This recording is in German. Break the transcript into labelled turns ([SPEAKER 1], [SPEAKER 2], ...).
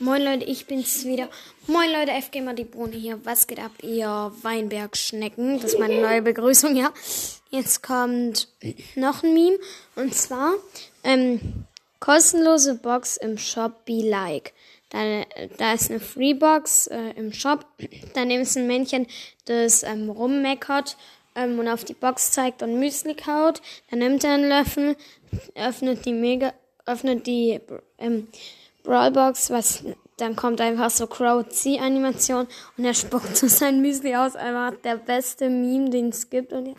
[SPEAKER 1] Moin Leute, ich bin's wieder. Moin Leute, FG mal die Bohne hier. Was geht ab, ihr Weinbergschnecken? Das ist meine neue Begrüßung, ja. Jetzt kommt noch ein Meme. Und zwar, ähm, kostenlose Box im Shop Be Like. Da, da ist eine Freebox äh, im Shop. Daneben ist ein Männchen, das ähm, rummeckert ähm, und auf die Box zeigt und Müsli kaut. Dann nimmt er einen Löffel, öffnet die Mega, öffnet die ähm, Brawlbox, was dann kommt einfach so Crow-C-Animation und er spuckt so sein Müsli aus. Einfach der beste Meme, den es gibt. Und ja.